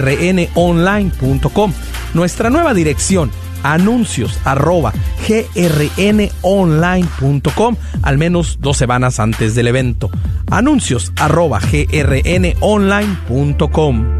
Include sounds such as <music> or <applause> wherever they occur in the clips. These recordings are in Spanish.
grnonline.com. Nuestra nueva dirección anuncios arroba grnonline.com al menos dos semanas antes del evento. Anuncios arroba grnonline.com.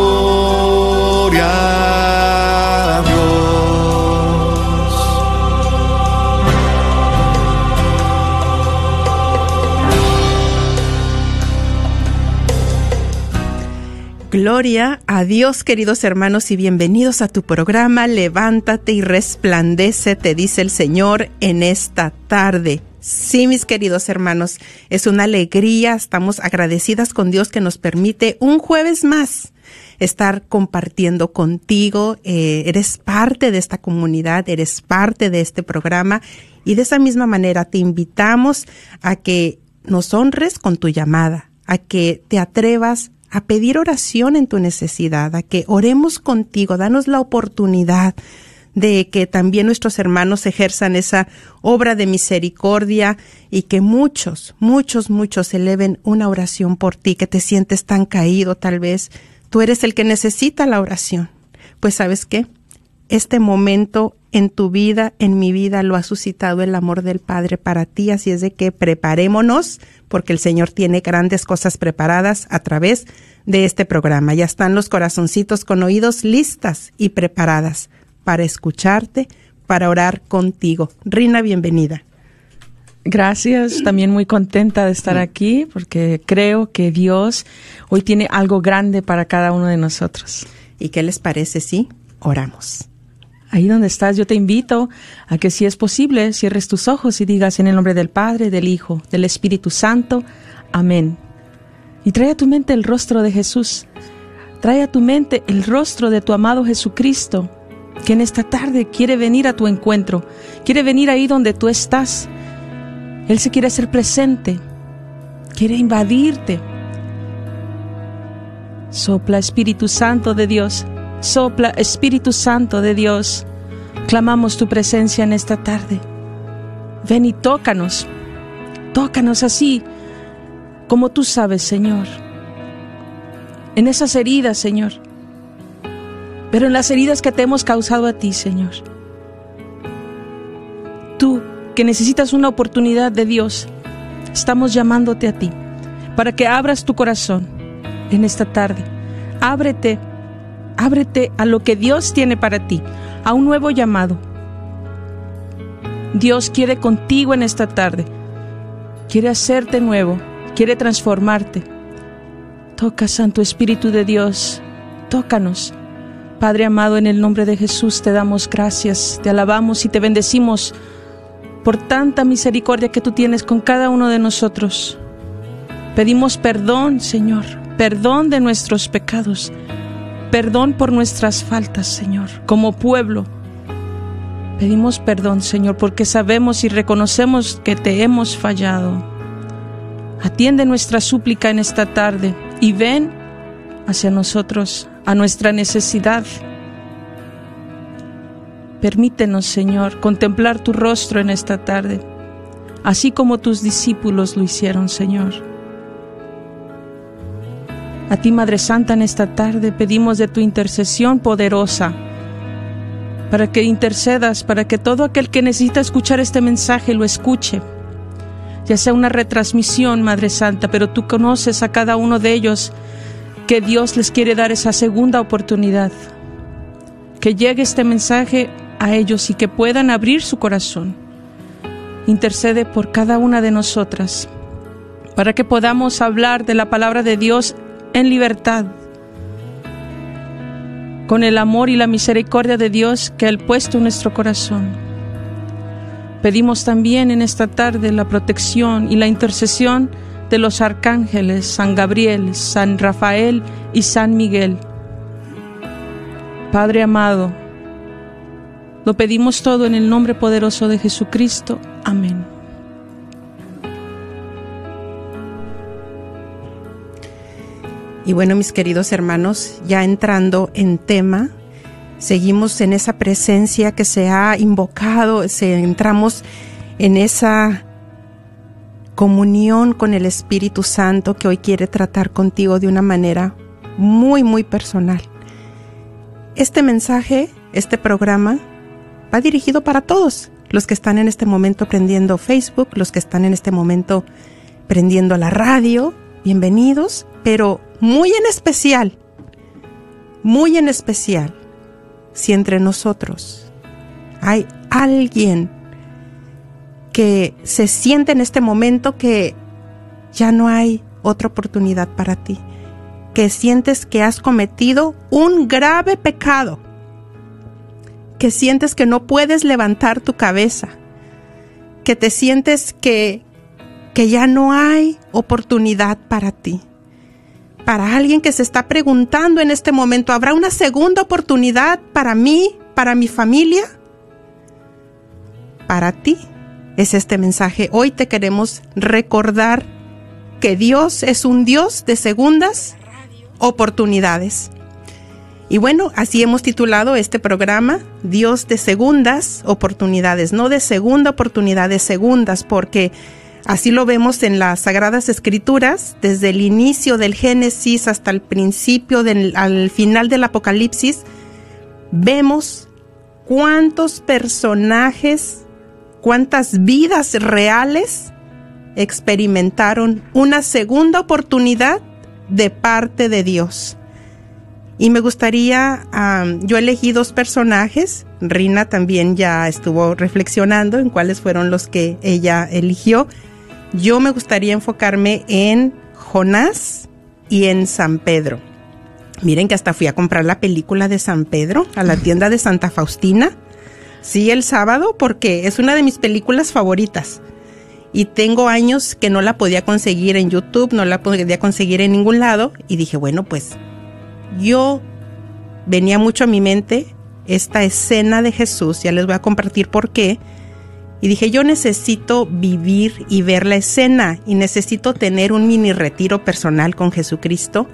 Gloria a Dios, queridos hermanos, y bienvenidos a tu programa Levántate y resplandece, te dice el Señor en esta tarde. Sí, mis queridos hermanos, es una alegría, estamos agradecidas con Dios que nos permite un jueves más estar compartiendo contigo. Eh, eres parte de esta comunidad, eres parte de este programa y de esa misma manera te invitamos a que nos honres con tu llamada, a que te atrevas a pedir oración en tu necesidad, a que oremos contigo, danos la oportunidad de que también nuestros hermanos ejerzan esa obra de misericordia y que muchos, muchos, muchos eleven una oración por ti, que te sientes tan caído tal vez. Tú eres el que necesita la oración. Pues sabes qué? Este momento en tu vida, en mi vida, lo ha suscitado el amor del Padre para ti, así es de que preparémonos porque el Señor tiene grandes cosas preparadas a través de este programa. Ya están los corazoncitos con oídos listas y preparadas para escucharte, para orar contigo. Rina, bienvenida. Gracias, también muy contenta de estar aquí porque creo que Dios hoy tiene algo grande para cada uno de nosotros. ¿Y qué les parece si oramos? Ahí donde estás, yo te invito a que si es posible, cierres tus ojos y digas en el nombre del Padre, del Hijo, del Espíritu Santo. Amén. Y trae a tu mente el rostro de Jesús. Trae a tu mente el rostro de tu amado Jesucristo, que en esta tarde quiere venir a tu encuentro, quiere venir ahí donde tú estás. Él se quiere hacer presente, quiere invadirte. Sopla Espíritu Santo de Dios, sopla Espíritu Santo de Dios. Clamamos tu presencia en esta tarde. Ven y tócanos, tócanos así como tú sabes, Señor. En esas heridas, Señor. Pero en las heridas que te hemos causado a ti, Señor. Tú que necesitas una oportunidad de Dios Estamos llamándote a ti para que abras tu corazón en esta tarde. Ábrete, ábrete a lo que Dios tiene para ti, a un nuevo llamado. Dios quiere contigo en esta tarde. Quiere hacerte nuevo, quiere transformarte. Toca, Santo Espíritu de Dios, tócanos. Padre amado, en el nombre de Jesús te damos gracias, te alabamos y te bendecimos por tanta misericordia que tú tienes con cada uno de nosotros. Pedimos perdón, Señor, perdón de nuestros pecados, perdón por nuestras faltas, Señor, como pueblo. Pedimos perdón, Señor, porque sabemos y reconocemos que te hemos fallado. Atiende nuestra súplica en esta tarde y ven hacia nosotros, a nuestra necesidad Permítenos, Señor, contemplar tu rostro en esta tarde, así como tus discípulos lo hicieron, Señor. A ti, Madre Santa, en esta tarde pedimos de tu intercesión poderosa, para que intercedas, para que todo aquel que necesita escuchar este mensaje lo escuche, ya sea una retransmisión, Madre Santa, pero tú conoces a cada uno de ellos que Dios les quiere dar esa segunda oportunidad. Que llegue este mensaje a ellos y que puedan abrir su corazón. Intercede por cada una de nosotras para que podamos hablar de la palabra de Dios en libertad, con el amor y la misericordia de Dios que ha puesto en nuestro corazón. Pedimos también en esta tarde la protección y la intercesión de los arcángeles San Gabriel, San Rafael y San Miguel. Padre amado, lo pedimos todo en el nombre poderoso de Jesucristo. Amén. Y bueno, mis queridos hermanos, ya entrando en tema, seguimos en esa presencia que se ha invocado, se, entramos en esa comunión con el Espíritu Santo que hoy quiere tratar contigo de una manera muy, muy personal. Este mensaje, este programa, va dirigido para todos, los que están en este momento prendiendo Facebook, los que están en este momento prendiendo la radio, bienvenidos, pero muy en especial, muy en especial, si entre nosotros hay alguien que se siente en este momento que ya no hay otra oportunidad para ti, que sientes que has cometido un grave pecado, que sientes que no puedes levantar tu cabeza, que te sientes que, que ya no hay oportunidad para ti. Para alguien que se está preguntando en este momento, ¿habrá una segunda oportunidad para mí, para mi familia? Para ti es este mensaje. Hoy te queremos recordar que Dios es un Dios de segundas oportunidades. Y bueno, así hemos titulado este programa, Dios de segundas oportunidades, no de segunda oportunidad, de segundas, porque así lo vemos en las Sagradas Escrituras, desde el inicio del Génesis hasta el principio, del, al final del Apocalipsis, vemos cuántos personajes, cuántas vidas reales experimentaron una segunda oportunidad de parte de Dios. Y me gustaría, yo elegí dos personajes, Rina también ya estuvo reflexionando en cuáles fueron los que ella eligió. Yo me gustaría enfocarme en Jonás y en San Pedro. Miren que hasta fui a comprar la película de San Pedro a la tienda de Santa Faustina. Sí, el sábado, porque es una de mis películas favoritas. Y tengo años que no la podía conseguir en YouTube, no la podía conseguir en ningún lado. Y dije, bueno, pues yo venía mucho a mi mente esta escena de Jesús, ya les voy a compartir por qué. Y dije, yo necesito vivir y ver la escena y necesito tener un mini retiro personal con Jesucristo.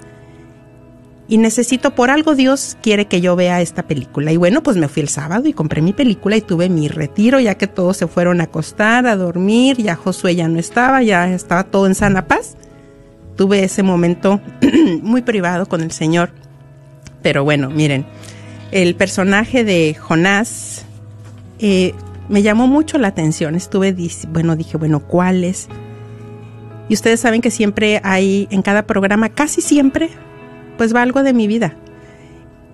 Y necesito, por algo Dios quiere que yo vea esta película. Y bueno, pues me fui el sábado y compré mi película y tuve mi retiro, ya que todos se fueron a acostar, a dormir, ya Josué ya no estaba, ya estaba todo en sana paz. Tuve ese momento <clears throat> muy privado con el Señor pero bueno, miren, el personaje de Jonás eh, me llamó mucho la atención. Estuve, bueno, dije, bueno, ¿cuál es? Y ustedes saben que siempre hay en cada programa, casi siempre, pues va algo de mi vida.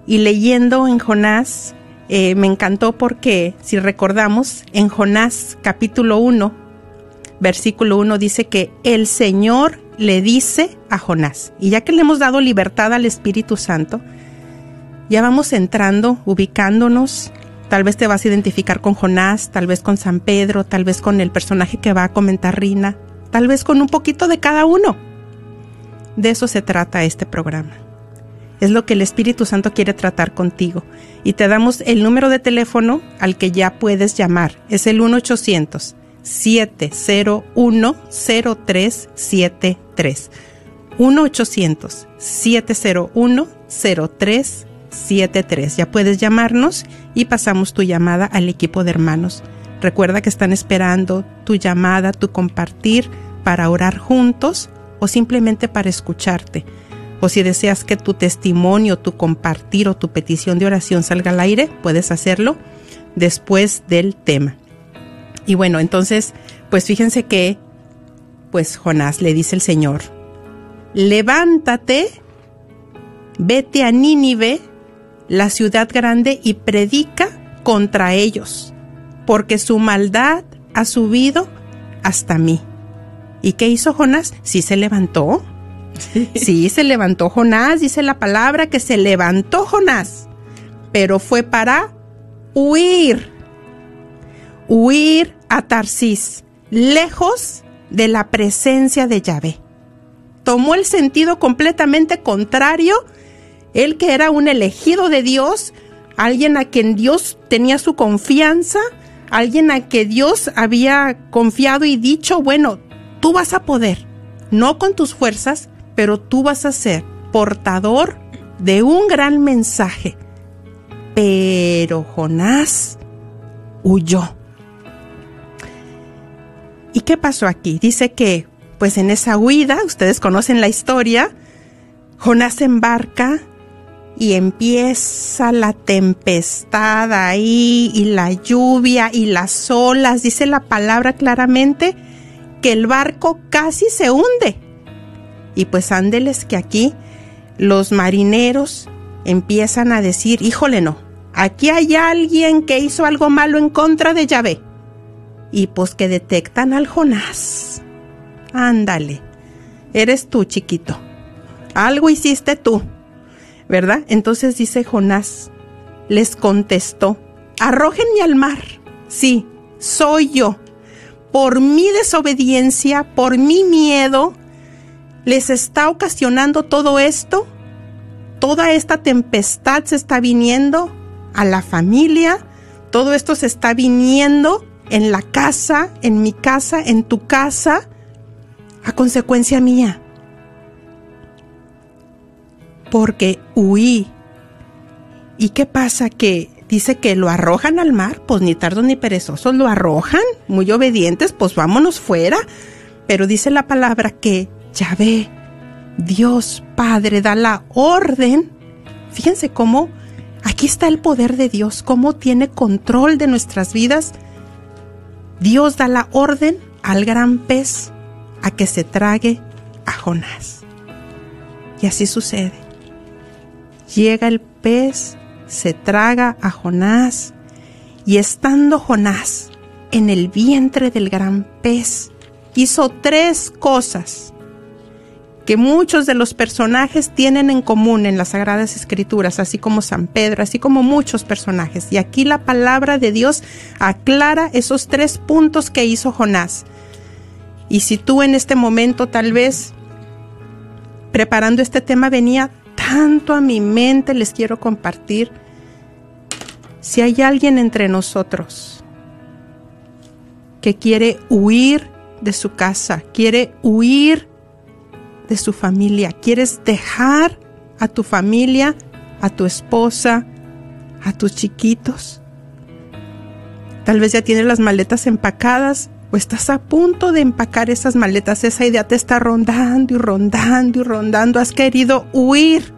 Y leyendo en Jonás, eh, me encantó porque, si recordamos, en Jonás capítulo 1, versículo 1 dice que el Señor le dice a Jonás, y ya que le hemos dado libertad al Espíritu Santo, ya vamos entrando, ubicándonos. Tal vez te vas a identificar con Jonás, tal vez con San Pedro, tal vez con el personaje que va a comentar Rina, tal vez con un poquito de cada uno. De eso se trata este programa. Es lo que el Espíritu Santo quiere tratar contigo. Y te damos el número de teléfono al que ya puedes llamar. Es el 1-800-701-0373. 1-800-701-0373. 73. Ya puedes llamarnos y pasamos tu llamada al equipo de hermanos. Recuerda que están esperando tu llamada, tu compartir para orar juntos o simplemente para escucharte. O si deseas que tu testimonio, tu compartir o tu petición de oración salga al aire, puedes hacerlo después del tema. Y bueno, entonces, pues fíjense que, pues Jonás le dice el Señor, levántate, vete a Nínive, la ciudad grande y predica contra ellos, porque su maldad ha subido hasta mí. ¿Y qué hizo Jonás? Sí se levantó. Sí. se levantó Jonás, dice la palabra que se levantó Jonás, pero fue para huir. Huir a Tarsis, lejos de la presencia de Yahvé. Tomó el sentido completamente contrario él que era un elegido de Dios, alguien a quien Dios tenía su confianza, alguien a que Dios había confiado y dicho, bueno, tú vas a poder, no con tus fuerzas, pero tú vas a ser portador de un gran mensaje. Pero Jonás huyó. ¿Y qué pasó aquí? Dice que, pues en esa huida, ustedes conocen la historia, Jonás embarca y empieza la tempestad ahí y la lluvia y las olas, dice la palabra claramente que el barco casi se hunde. Y pues ándeles que aquí los marineros empiezan a decir, híjole no, aquí hay alguien que hizo algo malo en contra de Yahvé. Y pues que detectan al Jonás. Ándale, eres tú chiquito. Algo hiciste tú Entonces dice Jonás, les contestó, arrójenme al mar. Sí, soy yo. Por mi desobediencia, por mi miedo, les está ocasionando todo esto. Toda esta tempestad se está viniendo a la familia. Todo esto se está viniendo en la casa, en mi casa, en tu casa, a consecuencia mía porque huí. ¿Y qué pasa? Que dice que lo arrojan al mar, pues ni tardos ni perezosos lo arrojan, muy obedientes, pues vámonos fuera. Pero dice la palabra que ve Dios Padre, da la orden. Fíjense cómo aquí está el poder de Dios, cómo tiene control de nuestras vidas. Dios da la orden al gran pez a que se trague a Jonás. Y así sucede. Llega el pez, se traga a Jonás, y estando Jonás en el vientre del gran pez, hizo tres cosas que muchos de los personajes tienen en común en las Sagradas Escrituras, así como San Pedro, así como muchos personajes. Y aquí la palabra de Dios aclara esos tres puntos que hizo Jonás. Y si tú en este momento tal vez preparando este tema venía tanto a mi mente les quiero compartir. Si hay alguien entre nosotros que quiere huir de su casa, quiere huir de su familia, quieres dejar a tu familia, a tu esposa, a tus chiquitos. Tal vez ya tienes las maletas empacadas estás a punto de empacar esas maletas. Esa idea te está rondando y rondando y rondando. Has querido huir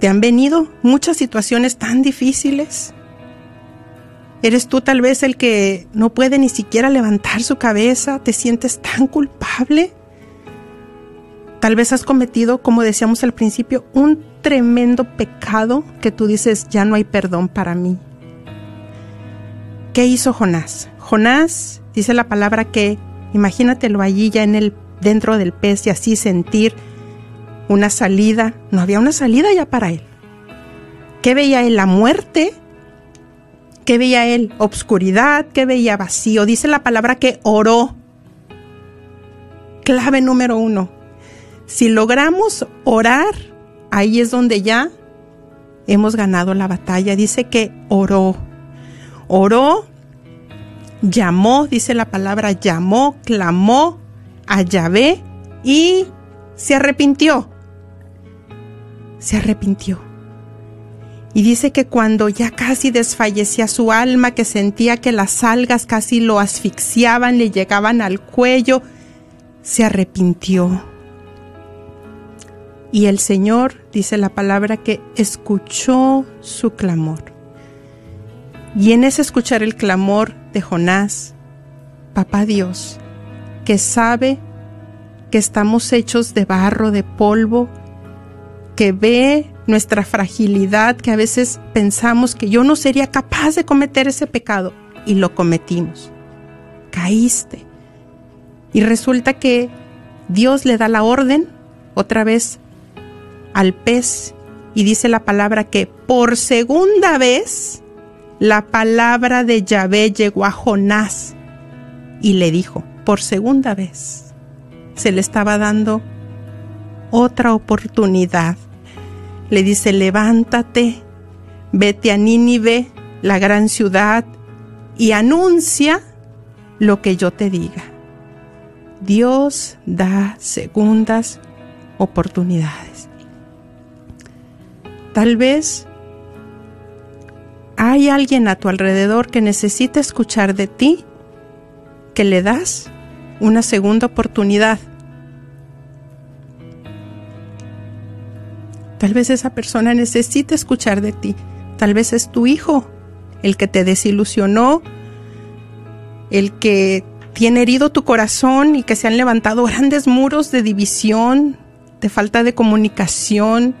te han venido muchas situaciones tan difíciles Eres tú tal vez el que no puede ni siquiera levantar su cabeza, te sientes tan culpable. Tal vez has cometido, como decíamos al principio, un tremendo pecado que tú dices, ya no hay perdón para mí. ¿Qué hizo Jonás? Jonás dice la palabra que, imagínatelo allí ya en el, dentro del pez y así sentir una salida. No había una salida ya para él. ¿Qué veía él? La muerte. ¿Qué veía él? Obscuridad. ¿Qué veía? Vacío. Dice la palabra que oró. Clave número uno. Si logramos orar, ahí es donde ya hemos ganado la batalla. Dice que oró. Oró, llamó, dice la palabra, llamó, clamó a Yahvé y se arrepintió. Se arrepintió. Y dice que cuando ya casi desfallecía su alma, que sentía que las algas casi lo asfixiaban, le llegaban al cuello, se arrepintió. Y el Señor, dice la palabra, que escuchó su clamor. Y en ese escuchar el clamor de Jonás, Papá Dios, que sabe que estamos hechos de barro, de polvo, que ve nuestra fragilidad, que a veces pensamos que yo no sería capaz de cometer ese pecado y lo cometimos. Caíste. Y resulta que Dios le da la orden otra vez al pez y dice la palabra que por segunda vez la palabra de Yahvé llegó a Jonás y le dijo, por segunda vez, se le estaba dando otra oportunidad le dice, levántate, vete a Nínive, la gran ciudad, y anuncia lo que yo te diga. Dios da segundas oportunidades. Tal vez hay alguien a tu alrededor que necesita escuchar de ti que le das una segunda oportunidad Tal vez esa persona necesita escuchar de ti. Tal vez es tu hijo el que te desilusionó, el que tiene herido tu corazón y que se han levantado grandes muros de división, de falta de comunicación.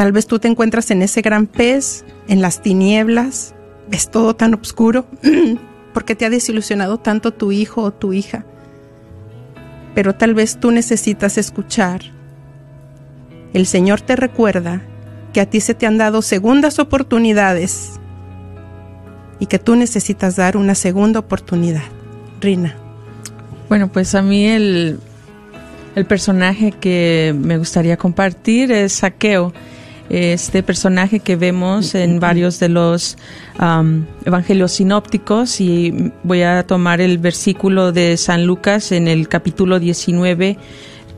Tal vez tú te encuentras en ese gran pez, en las tinieblas, ves todo tan oscuro, <clears throat> porque te ha desilusionado tanto tu hijo o tu hija. Pero tal vez tú necesitas escuchar el Señor te recuerda que a ti se te han dado segundas oportunidades y que tú necesitas dar una segunda oportunidad. Rina. Bueno, pues a mí el, el personaje que me gustaría compartir es Saqueo. Este personaje que vemos en varios de los evangelios sinópticos y voy a tomar el versículo de San Lucas en el capítulo 19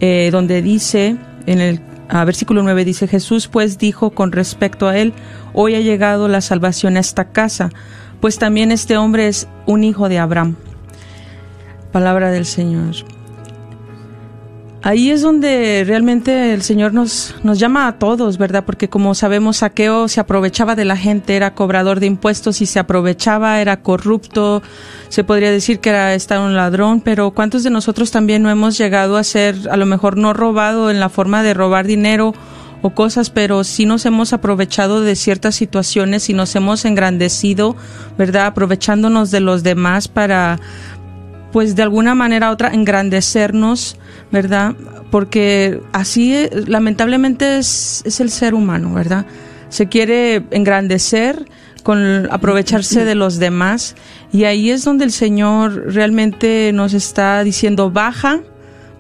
eh, donde dice en el versículo 9 dice, Jesús pues dijo con respecto a él, hoy ha llegado la salvación a esta casa, pues también este hombre es un hijo de Abraham. Palabra del Señor. Ahí es donde realmente el Señor nos, nos llama a todos, ¿verdad? Porque como sabemos, Saqueo se aprovechaba de la gente, era cobrador de impuestos y se aprovechaba, era corrupto, se podría decir que era estar un ladrón, pero ¿cuántos de nosotros también no hemos llegado a ser, a lo mejor no robado en la forma de robar dinero o cosas, pero sí nos hemos aprovechado de ciertas situaciones y nos hemos engrandecido, ¿verdad? Aprovechándonos de los demás para, pues de alguna manera u otra engrandecernos, ¿verdad? Porque así lamentablemente es, es, el ser humano, ¿verdad? Se quiere engrandecer con aprovecharse de los demás y ahí es donde el Señor realmente nos está diciendo baja,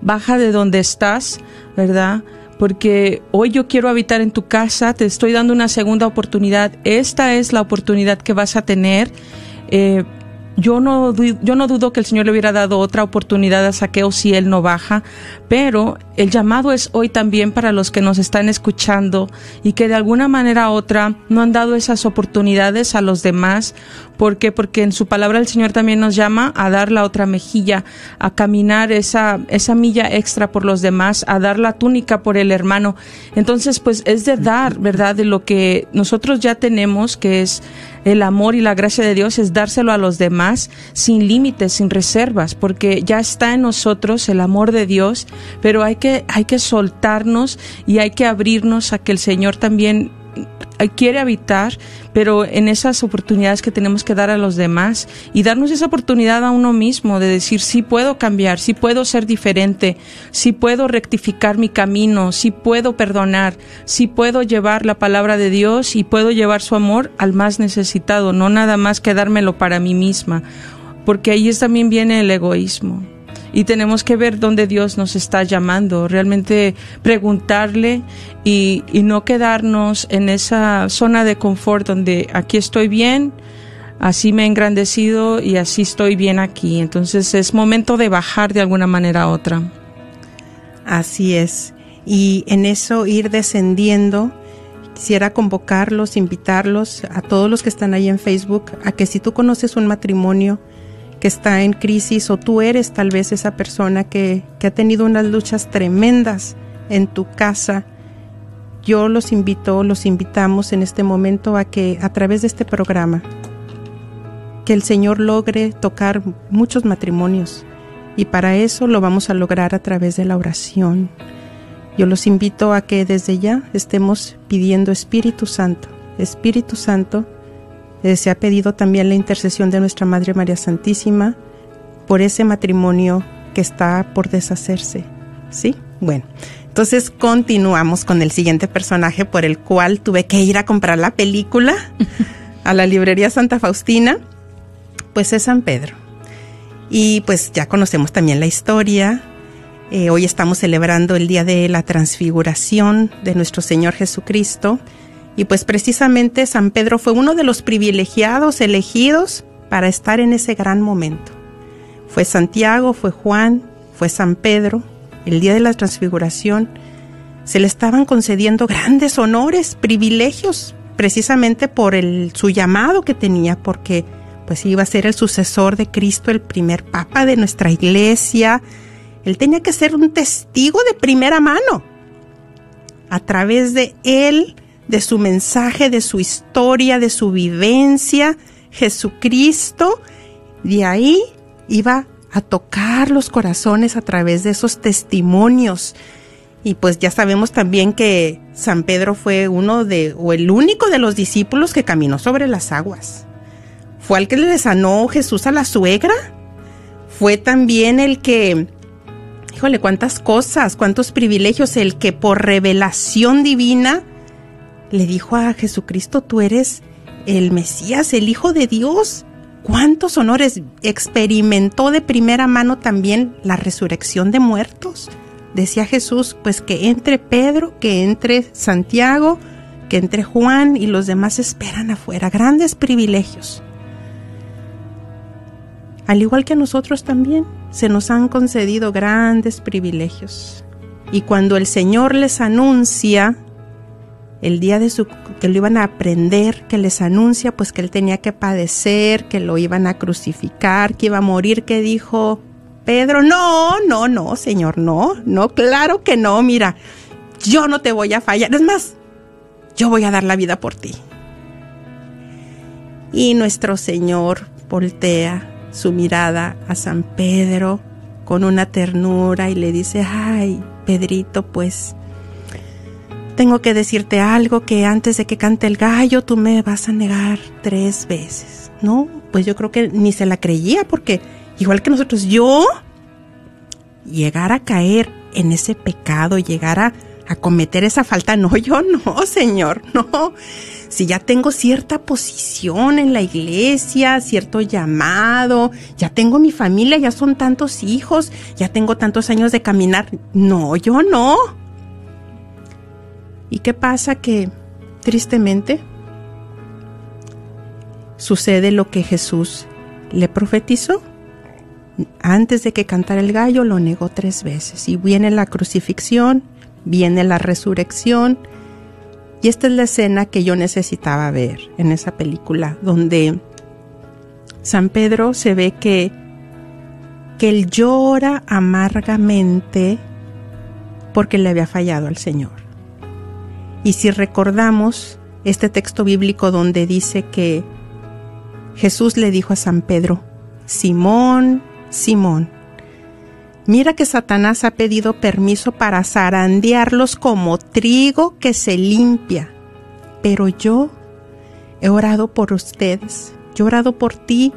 baja de donde estás, ¿verdad? Porque hoy yo quiero habitar en tu casa, te estoy dando una segunda oportunidad, esta es la oportunidad que vas a tener. Eh, yo no, yo no dudo que el Señor le hubiera dado otra oportunidad a Saqueo si él no baja, pero el llamado es hoy también para los que nos están escuchando y que de alguna manera u otra no han dado esas oportunidades a los demás. ¿Por qué? Porque en su palabra el Señor también nos llama a dar la otra mejilla, a caminar esa, esa milla extra por los demás, a dar la túnica por el hermano. Entonces, pues es de dar, ¿verdad? De lo que nosotros ya tenemos, que es el amor y la gracia de Dios es dárselo a los demás sin límites, sin reservas, porque ya está en nosotros el amor de Dios, pero hay que, hay que soltarnos y hay que abrirnos a que el Señor también quiere habitar, pero en esas oportunidades que tenemos que dar a los demás y darnos esa oportunidad a uno mismo de decir, sí puedo cambiar, sí puedo ser diferente, sí puedo rectificar mi camino, sí puedo perdonar, sí puedo llevar la palabra de Dios y puedo llevar su amor al más necesitado, no nada más quedármelo para mí misma, porque ahí también viene el egoísmo y tenemos que ver dónde Dios nos está llamando, realmente preguntarle y, no quedarnos en esa zona de confort donde aquí estoy bien, así me he engrandecido y así estoy bien aquí. Entonces es momento de bajar de alguna manera a otra. Así es. Y en eso ir descendiendo, quisiera convocarlos, invitarlos a todos los que están ahí en Facebook a que si tú conoces un matrimonio, que está en crisis o tú eres tal vez esa persona que, ha tenido unas luchas tremendas en tu casa, yo los invito, los invitamos en este momento a que a través de este programa, que el Señor logre tocar muchos matrimonios y para eso lo vamos a lograr a través de la oración. Yo los invito a que desde ya estemos pidiendo Espíritu Santo, Espíritu Santo, eh, se ha pedido también la intercesión de nuestra Madre María Santísima por ese matrimonio que está por deshacerse. ¿Sí? Bueno, entonces continuamos con el siguiente personaje por el cual tuve que ir a comprar la película <laughs> a la librería Santa Faustina, pues es San Pedro. Y pues ya conocemos también la historia. Eh, hoy estamos celebrando el día de la transfiguración de nuestro Señor Jesucristo. Y pues precisamente San Pedro fue uno de los privilegiados elegidos para estar en ese gran momento. Fue Santiago, fue Juan, fue San Pedro. El día de la transfiguración se le estaban concediendo grandes honores, privilegios, precisamente por el, su llamado que tenía, porque pues iba a ser el sucesor de Cristo, el primer papa de nuestra iglesia. Él tenía que ser un testigo de primera mano. A través de él de su mensaje, de su historia, de su vivencia, Jesucristo, de ahí iba a tocar los corazones a través de esos testimonios. Y pues ya sabemos también que San Pedro fue uno de, o el único de los discípulos que caminó sobre las aguas. Fue el que le sanó Jesús a la suegra. Fue también el que, híjole, cuántas cosas, cuántos privilegios, el que por revelación divina le dijo a Jesucristo, tú eres el Mesías, el Hijo de Dios. ¿Cuántos honores experimentó de primera mano también la resurrección de muertos? Decía Jesús, pues que entre Pedro, que entre Santiago, que entre Juan y los demás esperan afuera. Grandes privilegios. Al igual que a nosotros también, se nos han concedido grandes privilegios. Y cuando el Señor les anuncia el día de su que lo iban a aprender, que les anuncia pues que él tenía que padecer, que lo iban a crucificar, que iba a morir, que dijo Pedro, no, no, no, Señor, no, no, claro que no, mira, yo no te voy a fallar, es más, yo voy a dar la vida por ti. Y nuestro Señor voltea su mirada a San Pedro con una ternura y le dice, ay, Pedrito, pues tengo que decirte algo que antes de que cante el gallo tú me vas a negar tres veces. No, pues yo creo que ni se la creía porque igual que nosotros, yo llegar a caer en ese pecado, llegar a, a cometer esa falta, no, yo no, Señor, <laughs> no. Si ya tengo cierta posición en la iglesia, cierto llamado, ya tengo mi familia, ya son tantos hijos, ya tengo tantos años de caminar, no, yo no. ¿Y qué pasa? Que tristemente sucede lo que Jesús le profetizó. Antes de que cantara el gallo, lo negó tres veces. Y viene la crucifixión, viene la resurrección. Y esta es la escena que yo necesitaba ver en esa película, donde San Pedro se ve que, que él llora amargamente porque le había fallado al Señor. Y si recordamos este texto bíblico donde dice que Jesús le dijo a San Pedro, Simón, Simón, mira que Satanás ha pedido permiso para zarandearlos como trigo que se limpia, pero yo he orado por ustedes, yo he orado por ti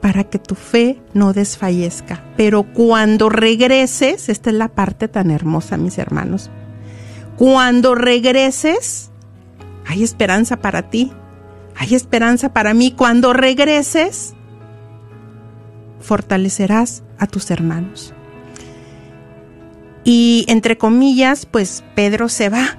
para que tu fe no desfallezca. Pero cuando regreses, esta es la parte tan hermosa, mis hermanos, cuando regreses, hay esperanza para ti, hay esperanza para mí. Cuando regreses, fortalecerás a tus hermanos. Y entre comillas, pues Pedro se va.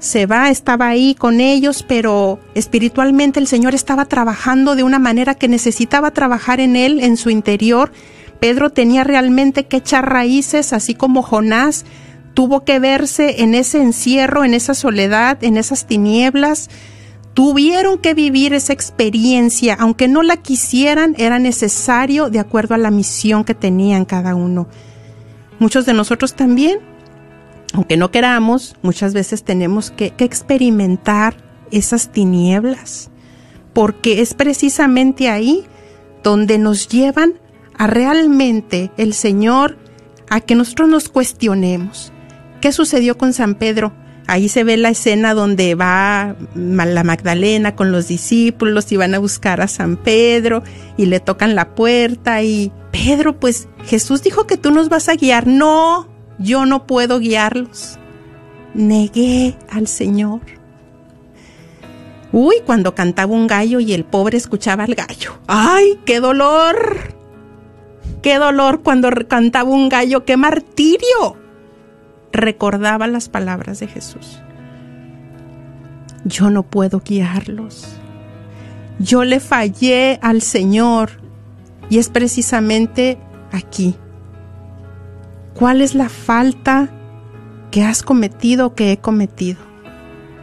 Se va, estaba ahí con ellos, pero espiritualmente el Señor estaba trabajando de una manera que necesitaba trabajar en él, en su interior. Pedro tenía realmente que echar raíces, así como Jonás tuvo que verse en ese encierro, en esa soledad, en esas tinieblas, tuvieron que vivir esa experiencia, aunque no la quisieran, era necesario de acuerdo a la misión que tenían cada uno. Muchos de nosotros también, aunque no queramos, muchas veces tenemos que, experimentar esas tinieblas, porque es precisamente ahí donde nos llevan a realmente el Señor a que nosotros nos cuestionemos. ¿Qué sucedió con San Pedro? Ahí se ve la escena donde va la Magdalena con los discípulos y van a buscar a San Pedro y le tocan la puerta y Pedro, pues Jesús dijo que tú nos vas a guiar. No, yo no puedo guiarlos. Negué al Señor. Uy, cuando cantaba un gallo y el pobre escuchaba al gallo. ¡Ay, qué dolor! ¡Qué dolor cuando cantaba un gallo! ¡Qué martirio! Recordaba las palabras de Jesús. Yo no puedo guiarlos. Yo le fallé al Señor y es precisamente aquí. ¿Cuál es la falta que has cometido o que he cometido?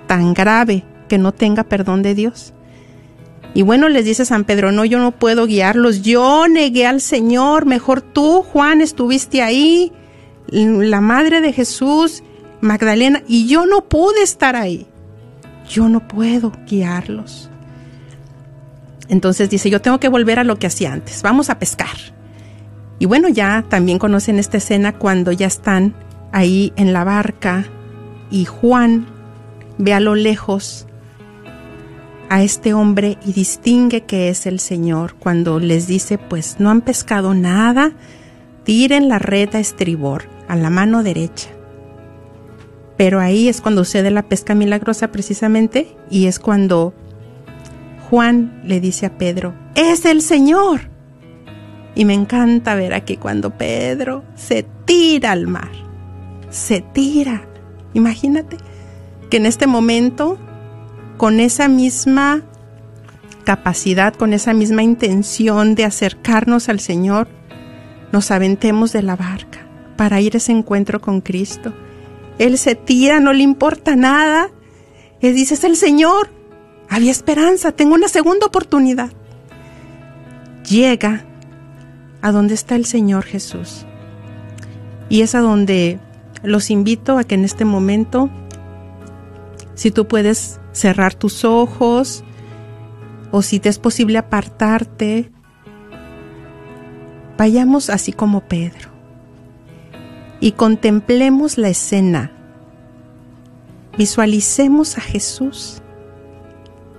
Tan grave que no tenga perdón de Dios. Y bueno, les dice San Pedro, no, yo no puedo guiarlos, yo negué al Señor, mejor tú, Juan, estuviste ahí, la madre de Jesús, Magdalena, y yo no pude estar ahí. Yo no puedo guiarlos. Entonces dice, yo tengo que volver a lo que hacía antes, vamos a pescar. Y bueno, ya también conocen esta escena cuando ya están ahí en la barca y Juan ve a lo lejos a este hombre y distingue que es el Señor cuando les dice, pues no han pescado nada, tiren la red a estribor a la mano derecha. Pero ahí es cuando sucede la pesca milagrosa precisamente y es cuando Juan le dice a Pedro, es el Señor. Y me encanta ver aquí cuando Pedro se tira al mar, se tira. Imagínate que en este momento, con esa misma capacidad, con esa misma intención de acercarnos al Señor, nos aventemos de la barca para ir a ese encuentro con Cristo. Él se tira, no le importa nada. Él dice, es el Señor. Había esperanza, tengo una segunda oportunidad. Llega a donde está el Señor Jesús. Y es a donde los invito a que en este momento, si tú puedes cerrar tus ojos o si te es posible apartarte, vayamos así como Pedro y contemplemos la escena. Visualicemos a Jesús.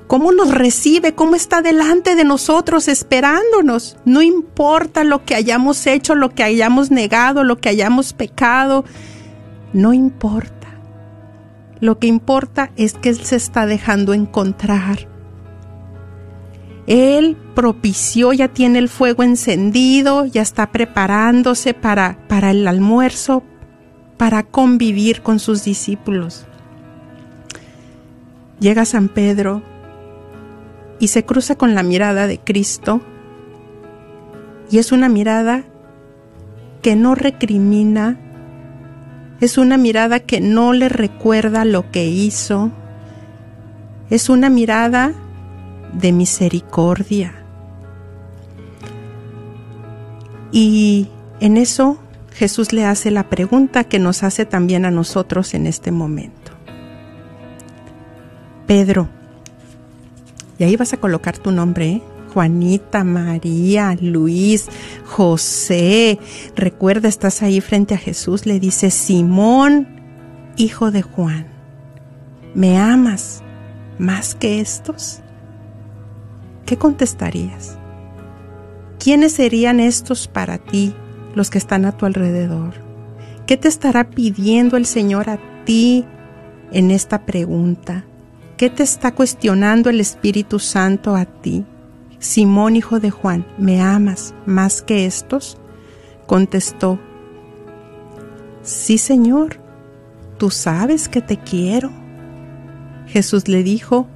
¿Cómo nos recibe? ¿Cómo está delante de nosotros esperándonos? No importa lo que hayamos hecho, lo que hayamos negado, lo que hayamos pecado. No importa. Lo que importa es que Él se está dejando encontrar él propició, ya tiene el fuego encendido, ya está preparándose para, para el almuerzo, para convivir con sus discípulos. Llega San Pedro y se cruza con la mirada de Cristo Y es una mirada que no recrimina, es una mirada que no le recuerda lo que hizo, es una mirada de misericordia. Y en eso Jesús le hace la pregunta que nos hace también a nosotros en este momento. Pedro, y ahí vas a colocar tu nombre, ¿eh? Juanita, María, Luis, José. Recuerda, estás ahí frente a Jesús, le dice, Simón, hijo de Juan, ¿me amas más que estos? ¿Qué contestarías? ¿Quiénes serían estos para ti, los que están a tu alrededor? ¿Qué te estará pidiendo el Señor a ti en esta pregunta? ¿Qué te está cuestionando el Espíritu Santo a ti? Simón, hijo de Juan, ¿me amas más que estos? Contestó, Sí, Señor, tú sabes que te quiero. Jesús le dijo,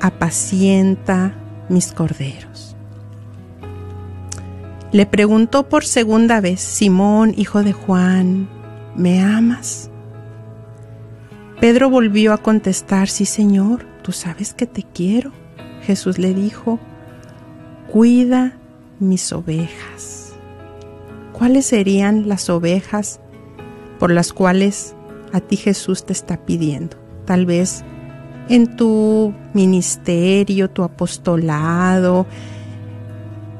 apacienta mis corderos. Le preguntó por segunda vez, Simón, hijo de Juan, ¿me amas? Pedro volvió a contestar, sí Señor, tú sabes que te quiero. Jesús le dijo, cuida mis ovejas. ¿Cuáles serían las ovejas por las cuales a ti Jesús te está pidiendo? Tal vez en tu ministerio, tu apostolado,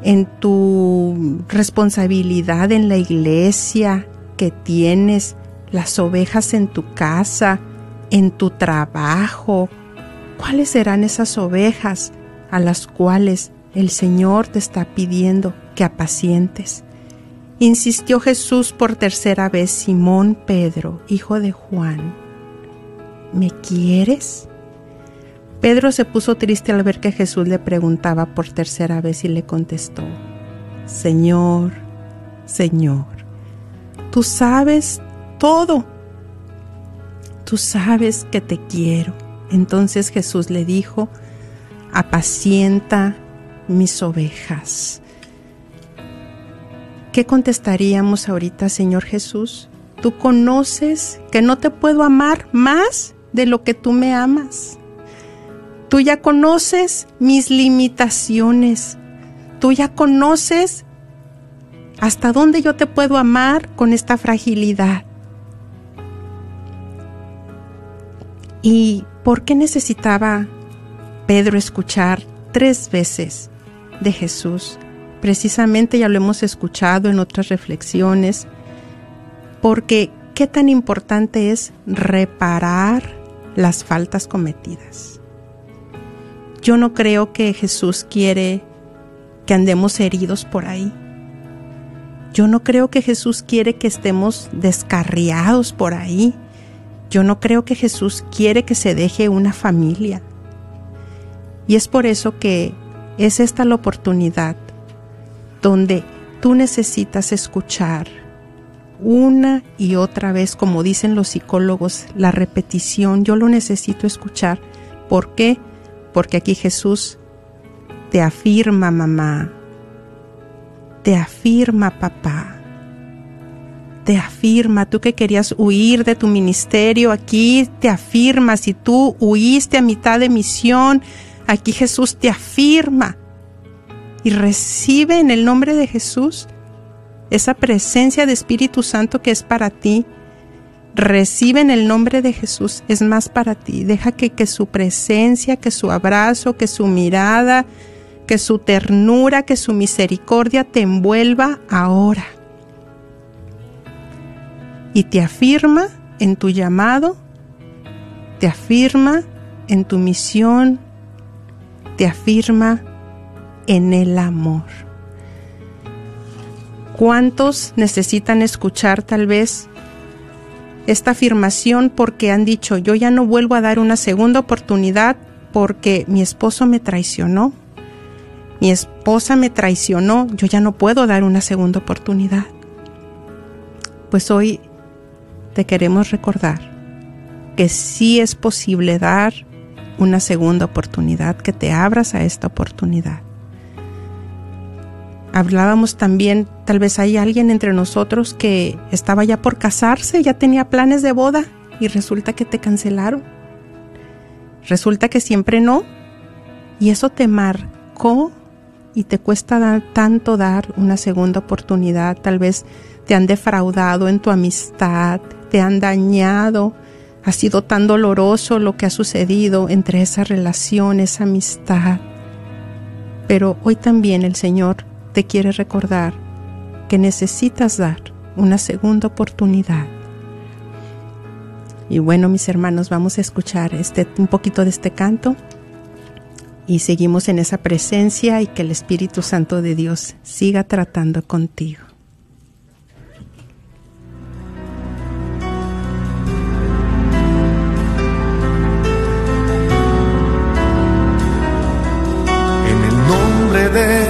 en tu responsabilidad en la iglesia que tienes, las ovejas en tu casa, en tu trabajo. ¿Cuáles serán esas ovejas a las cuales el Señor te está pidiendo que apacientes? Insistió Jesús por tercera vez, Simón Pedro, hijo de Juan, ¿me quieres? Pedro se puso triste al ver que Jesús le preguntaba por tercera vez y le contestó, Señor, Señor, tú sabes todo tú sabes que te quiero. Entonces Jesús le dijo, apacienta mis ovejas. ¿Qué contestaríamos ahorita, Señor Jesús? Tú conoces que no te puedo amar más de lo que tú me amas. Tú ya conoces mis limitaciones. Tú ya conoces hasta dónde yo te puedo amar con esta fragilidad. ¿Y por qué necesitaba Pedro escuchar tres veces de Jesús? Precisamente ya lo hemos escuchado en otras reflexiones, porque qué tan importante es reparar las faltas cometidas. Yo no creo que Jesús quiere que andemos heridos por ahí. Yo no creo que Jesús quiere que estemos descarriados por ahí yo no creo que Jesús quiere que se deje una familia. Y es por eso que es esta la oportunidad donde tú necesitas escuchar una y otra vez, como dicen los psicólogos, la repetición, yo lo necesito escuchar. ¿Por qué? Porque aquí Jesús te afirma, mamá, te afirma, papá te afirma, tú que querías huir de tu ministerio, aquí te afirma, si tú huiste a mitad de misión, aquí Jesús te afirma y recibe en el nombre de Jesús esa presencia de Espíritu Santo que es para ti. Recibe en el nombre de Jesús, es más para ti. Deja que, que su presencia, que su abrazo, que su mirada, que su ternura, que su misericordia te envuelva ahora y te afirma en tu llamado, te afirma en tu misión, te afirma en el amor. ¿Cuántos necesitan escuchar tal vez esta afirmación porque han dicho, yo ya no vuelvo a dar una segunda oportunidad porque mi esposo me traicionó? Mi esposa me traicionó, yo ya no puedo dar una segunda oportunidad. Pues hoy te queremos recordar que sí es posible dar una segunda oportunidad, que te abras a esta oportunidad. Hablábamos también, tal vez hay alguien entre nosotros que estaba ya por casarse, ya tenía planes de boda y resulta que te cancelaron. Resulta que siempre no. Y eso te marcó y te cuesta tanto dar una segunda oportunidad. Tal vez te han defraudado en tu amistad, te han dañado. Ha sido tan doloroso lo que ha sucedido entre esa relación, esa amistad. Pero hoy también el Señor te quiere recordar que necesitas dar una segunda oportunidad. Y bueno, mis hermanos, vamos a escuchar este, un poquito de este canto y seguimos en esa presencia y que el Espíritu Santo de Dios siga tratando contigo. En el nombre de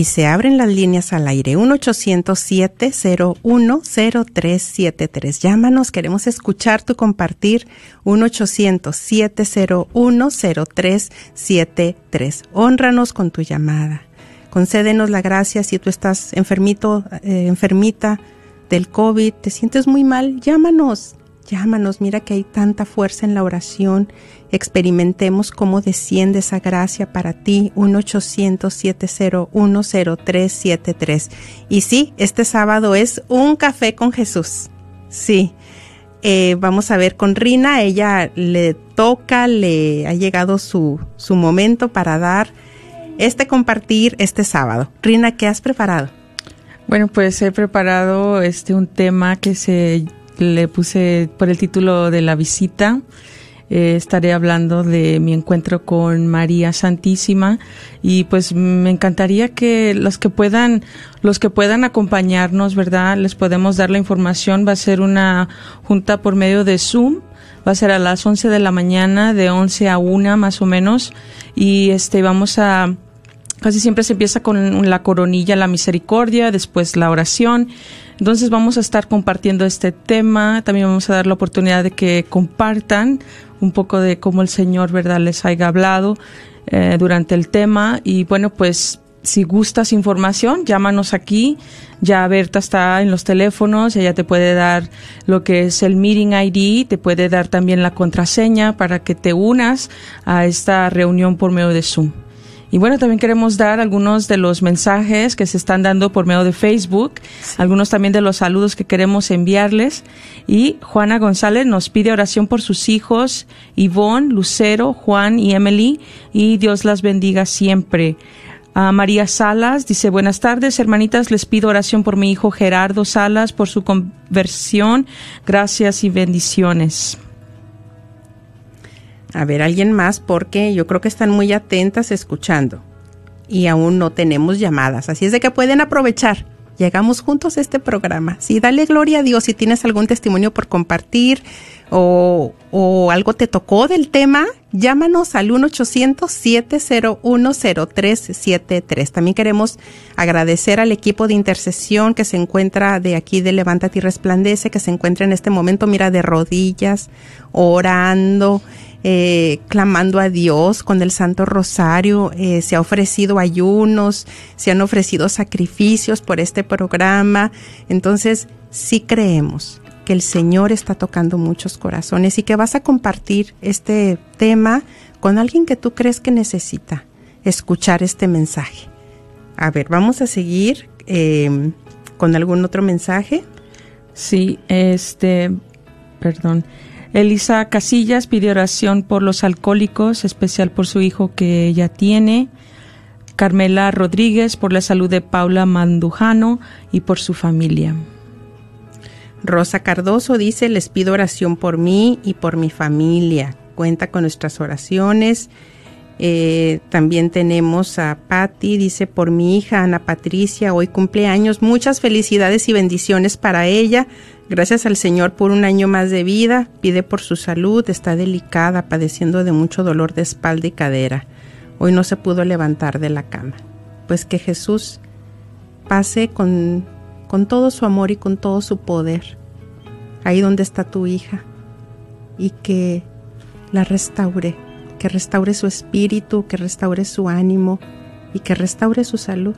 Y se abren las líneas al aire 1-800-701-0373. Llámanos, queremos escuchar tu compartir 1-800-701-0373. Honranos con tu llamada concédenos la gracia si tú estás enfermito, eh, enfermita del COVID, te sientes muy mal, llámanos, llámanos, mira que hay tanta fuerza en la oración, experimentemos cómo desciende esa gracia para ti, 1-800-701-0373. Y sí, este sábado es un café con Jesús, sí. Eh, vamos a ver con Rina, ella le toca, le ha llegado su, su momento para dar este compartir este sábado. Rina, ¿qué has preparado? Bueno, pues he preparado este un tema que se le puse por el título de la visita. Eh, estaré hablando de mi encuentro con María Santísima y pues me encantaría que los que puedan los que puedan acompañarnos, ¿verdad? Les podemos dar la información, va a ser una junta por medio de Zoom, va a ser a las 11 de la mañana de 11 a 1 más o menos y este vamos a Casi siempre se empieza con la coronilla, la misericordia, después la oración. Entonces vamos a estar compartiendo este tema. También vamos a dar la oportunidad de que compartan un poco de cómo el Señor, ¿verdad?, les haya hablado eh, durante el tema. Y bueno, pues si gustas información, llámanos aquí. Ya Berta está en los teléfonos, ella te puede dar lo que es el meeting ID, te puede dar también la contraseña para que te unas a esta reunión por medio de Zoom. Y bueno, también queremos dar algunos de los mensajes que se están dando por medio de Facebook, algunos también de los saludos que queremos enviarles. Y Juana González nos pide oración por sus hijos, Ivonne, Lucero, Juan y Emily, y Dios las bendiga siempre. A María Salas dice, buenas tardes, hermanitas, les pido oración por mi hijo Gerardo Salas, por su conversión. Gracias y bendiciones. A ver, alguien más, porque yo creo que están muy atentas escuchando y aún no tenemos llamadas. Así es de que pueden aprovechar. Llegamos juntos a este programa. Sí, dale gloria a Dios si tienes algún testimonio por compartir o, o algo te tocó del tema, llámanos al 1-800-701-0373. También queremos agradecer al equipo de intercesión que se encuentra de aquí de Levántate y Resplandece, que se encuentra en este momento, mira, de rodillas, orando eh, clamando a Dios con el Santo Rosario, eh, se ha ofrecido ayunos, se han ofrecido sacrificios por este programa. Entonces, sí creemos que el Señor está tocando muchos corazones y que vas a compartir este tema con alguien que tú crees que necesita escuchar este mensaje. A ver, vamos a seguir. Eh, ¿Con algún otro mensaje? Sí, este, perdón. Elisa Casillas pide oración por los alcohólicos, especial por su hijo que ella tiene. Carmela Rodríguez por la salud de Paula Mandujano y por su familia. Rosa Cardoso dice, les pido oración por mí y por mi familia. Cuenta con nuestras oraciones. Eh, también tenemos a Patti, dice, por mi hija Ana Patricia, hoy cumpleaños. Muchas felicidades y bendiciones para ella. Gracias al Señor por un año más de vida. Pide por su salud, está delicada, padeciendo de mucho dolor de espalda y cadera. Hoy no se pudo levantar de la cama. Pues que Jesús pase con con todo su amor y con todo su poder, ahí donde está tu hija, y que la restaure, que restaure su espíritu, que restaure su ánimo y que restaure su salud.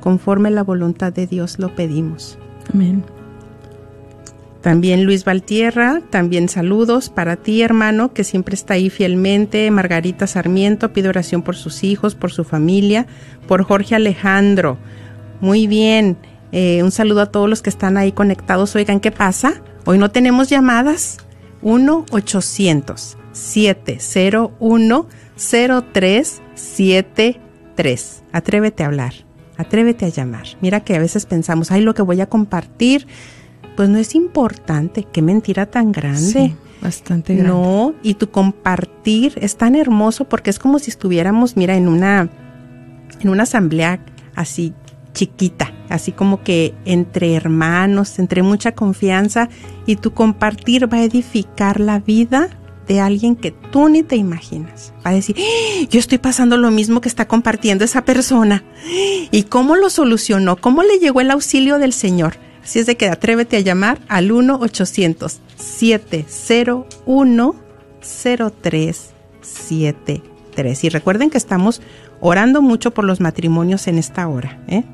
Conforme la voluntad de Dios lo pedimos. Amén. También Luis Valtierra, también saludos para ti, hermano, que siempre está ahí fielmente. Margarita Sarmiento, pide oración por sus hijos, por su familia, por Jorge Alejandro. Muy bien. Eh, un saludo a todos los que están ahí conectados. Oigan, ¿qué pasa? Hoy no tenemos llamadas. 1-800-701-0373. Atrévete a hablar. Atrévete a llamar. Mira que a veces pensamos, ay, lo que voy a compartir, pues no es importante. Qué mentira tan grande. Sí, bastante grande. No, y tu compartir es tan hermoso porque es como si estuviéramos, mira, en una, en una asamblea así chiquita, así como que entre hermanos, entre mucha confianza y tu compartir va a edificar la vida de alguien que tú ni te imaginas. Va a decir, ¡Ah! yo estoy pasando lo mismo que está compartiendo esa persona. ¿Y cómo lo solucionó? ¿Cómo le llegó el auxilio del Señor? Así es de que atrévete a llamar al 1-800-701-0373. Y recuerden que estamos orando mucho por los matrimonios en esta hora. ¿eh?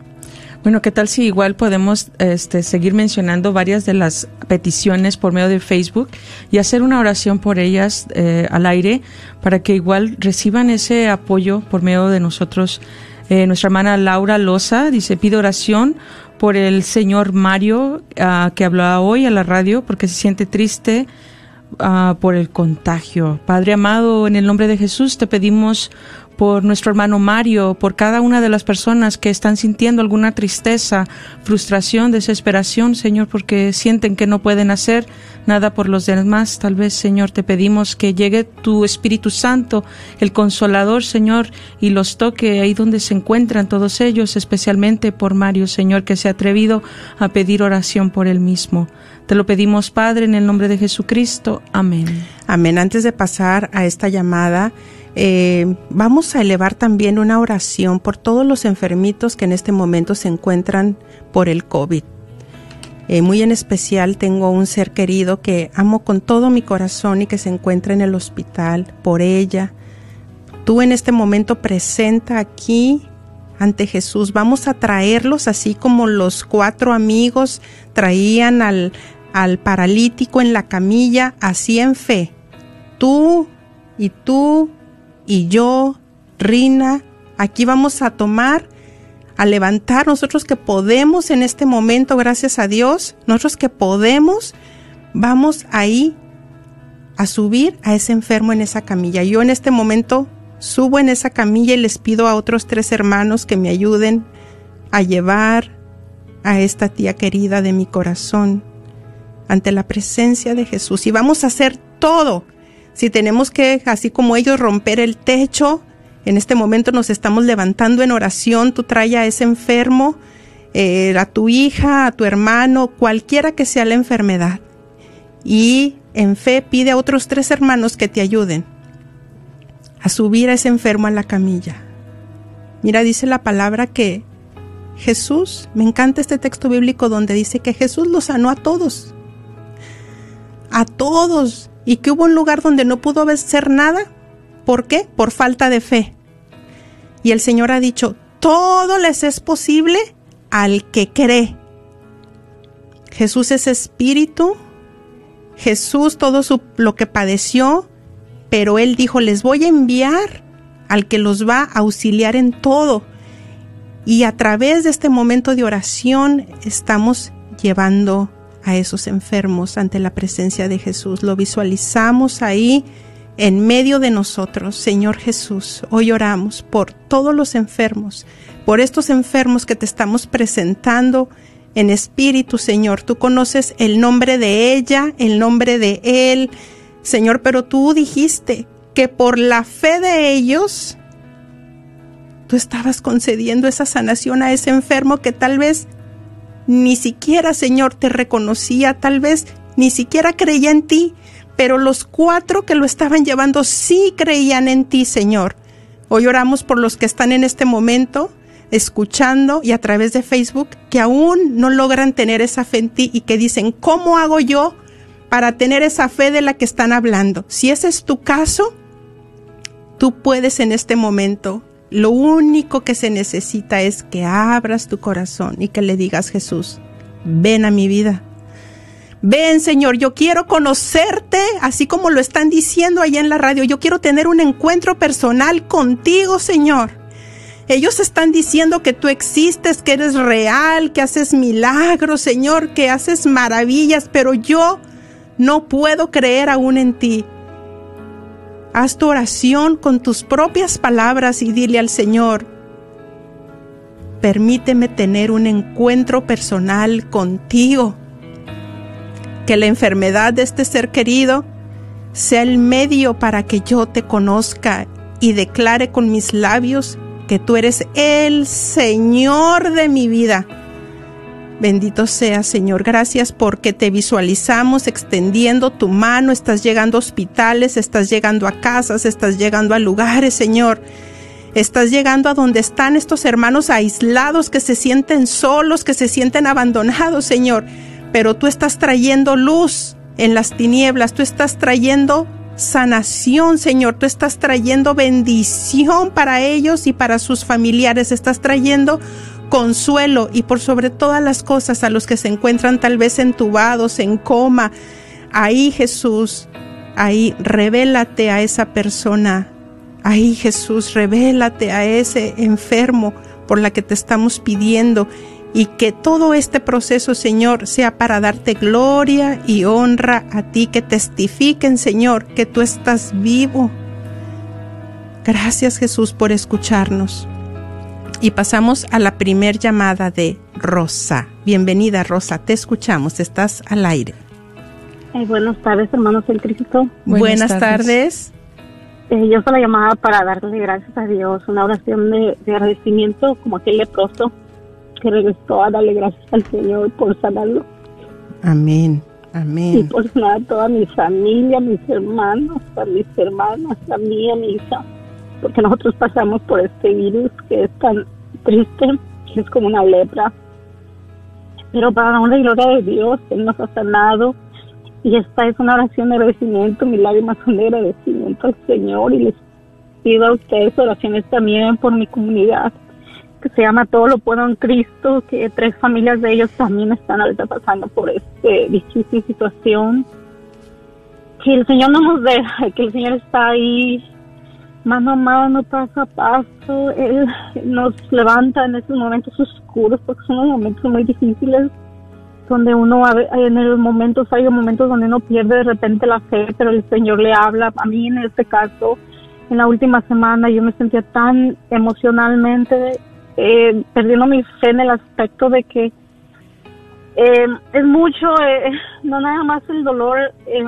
Bueno, ¿qué tal si igual podemos este, seguir mencionando varias de las peticiones por medio de Facebook y hacer una oración por ellas eh, al aire para que igual reciban ese apoyo por medio de nosotros? Eh, nuestra hermana Laura Loza dice, pide oración por el señor Mario uh, que hablaba hoy a la radio porque se siente triste uh, por el contagio. Padre amado, en el nombre de Jesús te pedimos por nuestro hermano Mario, por cada una de las personas que están sintiendo alguna tristeza, frustración, desesperación, Señor, porque sienten que no pueden hacer nada por los demás. Tal vez, Señor, te pedimos que llegue tu Espíritu Santo, el Consolador, Señor, y los toque ahí donde se encuentran todos ellos, especialmente por Mario, Señor, que se ha atrevido a pedir oración por él mismo. Te lo pedimos, Padre, en el nombre de Jesucristo. Amén. Amén. Antes de pasar a esta llamada, eh, vamos a elevar también una oración por todos los enfermitos que en este momento se encuentran por el COVID. Eh, muy en especial tengo un ser querido que amo con todo mi corazón y que se encuentra en el hospital por ella. Tú en este momento presenta aquí ante Jesús. Vamos a traerlos así como los cuatro amigos traían al, al paralítico en la camilla, así en fe. Tú y tú y yo, Rina, aquí vamos a tomar, a levantar nosotros que podemos en este momento, gracias a Dios, nosotros que podemos, vamos ahí a subir a ese enfermo en esa camilla. Yo en este momento subo en esa camilla y les pido a otros tres hermanos que me ayuden a llevar a esta tía querida de mi corazón ante la presencia de Jesús. Y vamos a hacer todo si tenemos que, así como ellos, romper el techo, en este momento nos estamos levantando en oración, tú trae a ese enfermo, eh, a tu hija, a tu hermano, cualquiera que sea la enfermedad. Y en fe pide a otros tres hermanos que te ayuden a subir a ese enfermo a la camilla. Mira, dice la palabra que Jesús, me encanta este texto bíblico donde dice que Jesús los sanó a todos. A todos y que hubo un lugar donde no pudo hacer nada. ¿Por qué? Por falta de fe. Y el Señor ha dicho, todo les es posible al que cree. Jesús es espíritu, Jesús todo lo que padeció, pero Él dijo, les voy a enviar al que los va a auxiliar en todo. Y a través de este momento de oración estamos llevando a esos enfermos ante la presencia de Jesús. Lo visualizamos ahí en medio de nosotros. Señor Jesús, hoy oramos por todos los enfermos, por estos enfermos que te estamos presentando en espíritu, Señor. Tú conoces el nombre de ella, el nombre de él, Señor, pero tú dijiste que por la fe de ellos, tú estabas concediendo esa sanación a ese enfermo que tal vez ni siquiera, Señor, te reconocía, tal vez ni siquiera creía en ti, pero los cuatro que lo estaban llevando sí creían en ti, Señor. Hoy oramos por los que están en este momento escuchando y a través de Facebook que aún no logran tener esa fe en ti y que dicen, ¿cómo hago yo para tener esa fe de la que están hablando? Si ese es tu caso, tú puedes en este momento. Lo único que se necesita es que abras tu corazón y que le digas, Jesús, ven a mi vida. Ven, Señor, yo quiero conocerte, así como lo están diciendo allá en la radio. Yo quiero tener un encuentro personal contigo, Señor. Ellos están diciendo que tú existes, que eres real, que haces milagros, Señor, que haces maravillas, pero yo no puedo creer aún en ti. Haz tu oración con tus propias palabras y dile al Señor, permíteme tener un encuentro personal contigo. Que la enfermedad de este ser querido sea el medio para que yo te conozca y declare con mis labios que tú eres el Señor de mi vida. Bendito sea, Señor. Gracias porque te visualizamos extendiendo tu mano. Estás llegando a hospitales, estás llegando a casas, estás llegando a lugares, Señor. Estás llegando a donde están estos hermanos aislados que se sienten solos, que se sienten abandonados, Señor. Pero tú estás trayendo luz en las tinieblas, tú estás trayendo sanación, Señor. Tú estás trayendo bendición para ellos y para sus familiares. Estás trayendo consuelo y por sobre todas las cosas a los que se encuentran tal vez entubados, en coma. Ahí Jesús, ahí revélate a esa persona. Ahí Jesús, revélate a ese enfermo por la que te estamos pidiendo y que todo este proceso, Señor, sea para darte gloria y honra a ti, que testifiquen, Señor, que tú estás vivo. Gracias, Jesús, por escucharnos. Y pasamos a la primer llamada de Rosa. Bienvenida, Rosa, te escuchamos, estás al aire. buenas tardes, hermanos en Cristo. Buenas, tardes. Eh, yo soy la llamada para darle gracias a Dios, una oración de, de agradecimiento como aquel leproso que regresó a darle gracias al Señor por sanarlo. Amén, amén. Y por sanar a toda mi familia, mis hermanos, a mis hermanas, a mí, a mi hija, porque nosotros pasamos por este virus que es tan triste, es como una lepra. Pero para la honra y gloria de Dios, Él nos ha sanado. Y esta es una oración de agradecimiento, mi lágrimas son de agradecimiento al Señor. Y les pido a ustedes oraciones también por mi comunidad, que se llama Todo lo puedo en Cristo, que tres familias de ellos también están ahorita pasando por esta difícil situación. Que el Señor no nos deja, que el Señor está ahí mano a mano, paso paso. Él nos levanta en esos momentos oscuros, porque son momentos muy difíciles, donde uno, en los momentos, hay momentos donde uno pierde de repente la fe, pero el Señor le habla. A mí, en este caso, en la última semana, yo me sentía tan emocionalmente eh, perdiendo mi fe en el aspecto de que eh, es mucho, eh, no nada más el dolor eh,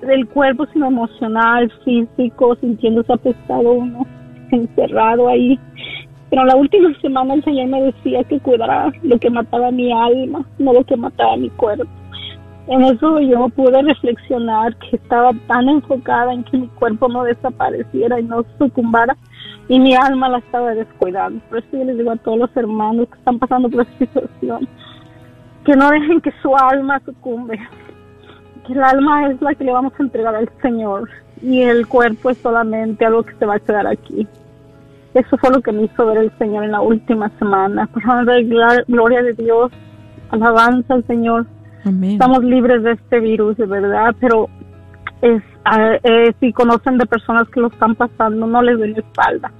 del cuerpo, sino emocional, físico, sintiéndose apestado uno, <laughs> encerrado ahí. Pero la última semana el Señor me decía que cuidara lo que mataba mi alma, no lo que mataba mi cuerpo. En eso yo pude reflexionar que estaba tan enfocada en que mi cuerpo no desapareciera y no sucumbara y mi alma la estaba descuidando. Por eso yo les digo a todos los hermanos que están pasando por esta situación, que no dejen que su alma sucumbe, el alma es la que le vamos a entregar al Señor y el cuerpo es solamente algo que se va a quedar aquí. Eso fue lo que me hizo ver el Señor en la última semana. Por favor, gloria de Dios, alabanza al Señor. Estamos libres de este virus, de verdad, pero es, eh, si conocen de personas que lo están pasando, no les den espalda.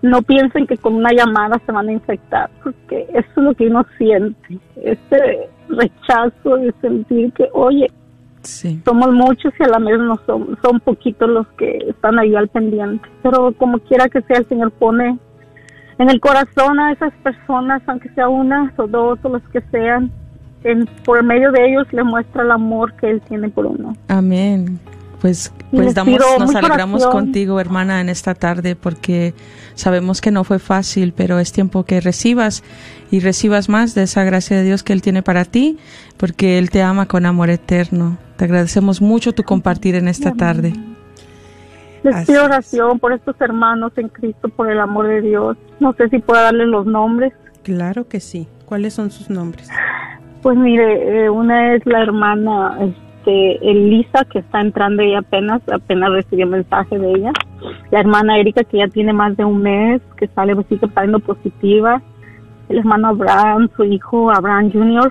no piensen que con una llamada se van a infectar, porque eso es lo que uno siente, ese rechazo de sentir que, oye, somos muchos y a la vez no son, son poquitos los que están ahí al pendiente, pero como quiera que sea, el Señor pone en el corazón a esas personas, aunque sea una o dos o los que sean, en, por medio de ellos le muestra el amor que Él tiene por uno. Amén. Pues, pues damos, nos alegramos contigo, hermana, en esta tarde, porque sabemos que no fue fácil, pero es tiempo que recibas y recibas más de esa gracia de Dios que Él tiene para ti, porque Él te ama con amor eterno. Te agradecemos mucho tu compartir en esta tarde. Les pido oración por estos hermanos en Cristo, por el amor de Dios. No sé si puedo darles los nombres. Claro que sí. ¿Cuáles son sus nombres? Pues mire, eh, una es la hermana este, Elisa, que está entrando ella apenas, apenas recibió mensaje de ella. La hermana Erika, que ya tiene más de un mes, que sale, sigue saliendo positiva. El hermano Abraham, su hijo Abraham Jr.,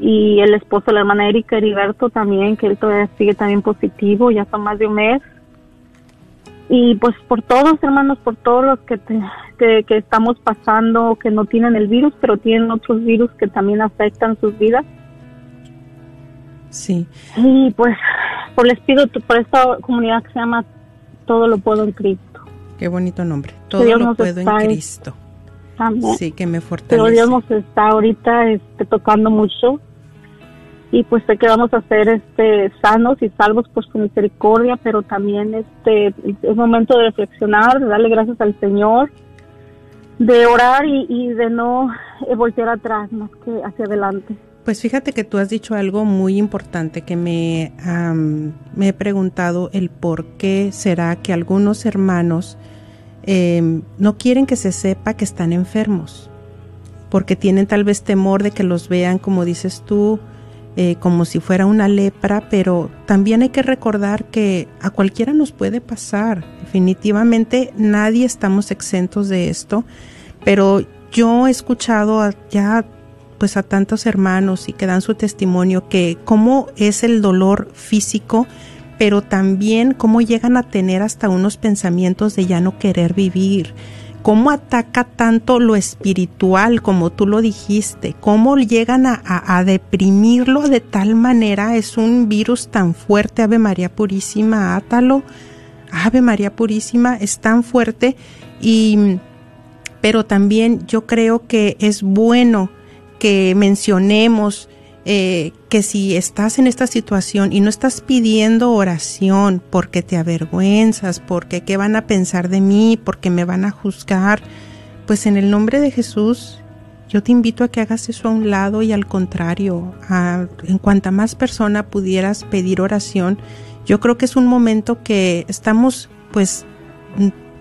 y el esposo de la hermana Erika, Heriberto, también, que él todavía sigue también positivo, ya son más de un mes y pues por todos hermanos, por todos los que, que, estamos pasando, que no tienen el virus, pero tienen otros virus que también afectan sus vidas. Sí. Y pues por les pido por esta comunidad que se llama Todo lo puedo en Cristo. Qué bonito nombre. Todo lo puedo en Cristo. Amén. Sí, que me fortalece. Pero Dios nos está ahorita este, tocando mucho y pues sé que vamos a ser este sanos y salvos por su misericordia, pero también este es momento de reflexionar, de darle gracias al Señor, de orar y, de no eh, voltear atrás más que hacia adelante. Pues fíjate que tú has dicho algo muy importante que me, me he preguntado el por qué será que algunos hermanos em, no quieren que se sepa que están enfermos, porque tienen tal vez temor de que los vean, como dices tú, eh, como si fuera una lepra, pero también hay que recordar que a cualquiera nos puede pasar. Definitivamente nadie estamos exentos de esto, pero yo he escuchado ya pues a tantos hermanos y que dan su testimonio que cómo es el dolor físico, pero también cómo llegan a tener hasta unos pensamientos de ya no querer vivir, cómo ataca tanto lo espiritual, como tú lo dijiste, cómo llegan a, deprimirlo de tal manera, es un virus tan fuerte, Ave María Purísima, átalo, Ave María Purísima, es tan fuerte y pero también yo creo que es bueno que mencionemos eh, que si estás en esta situación y no estás pidiendo oración porque te avergüenzas, porque qué van a pensar de mí, porque me van a juzgar, pues en el nombre de Jesús yo te invito a que hagas eso a un lado y al contrario, en cuanta más persona pudieras pedir oración, yo creo que es un momento que estamos pues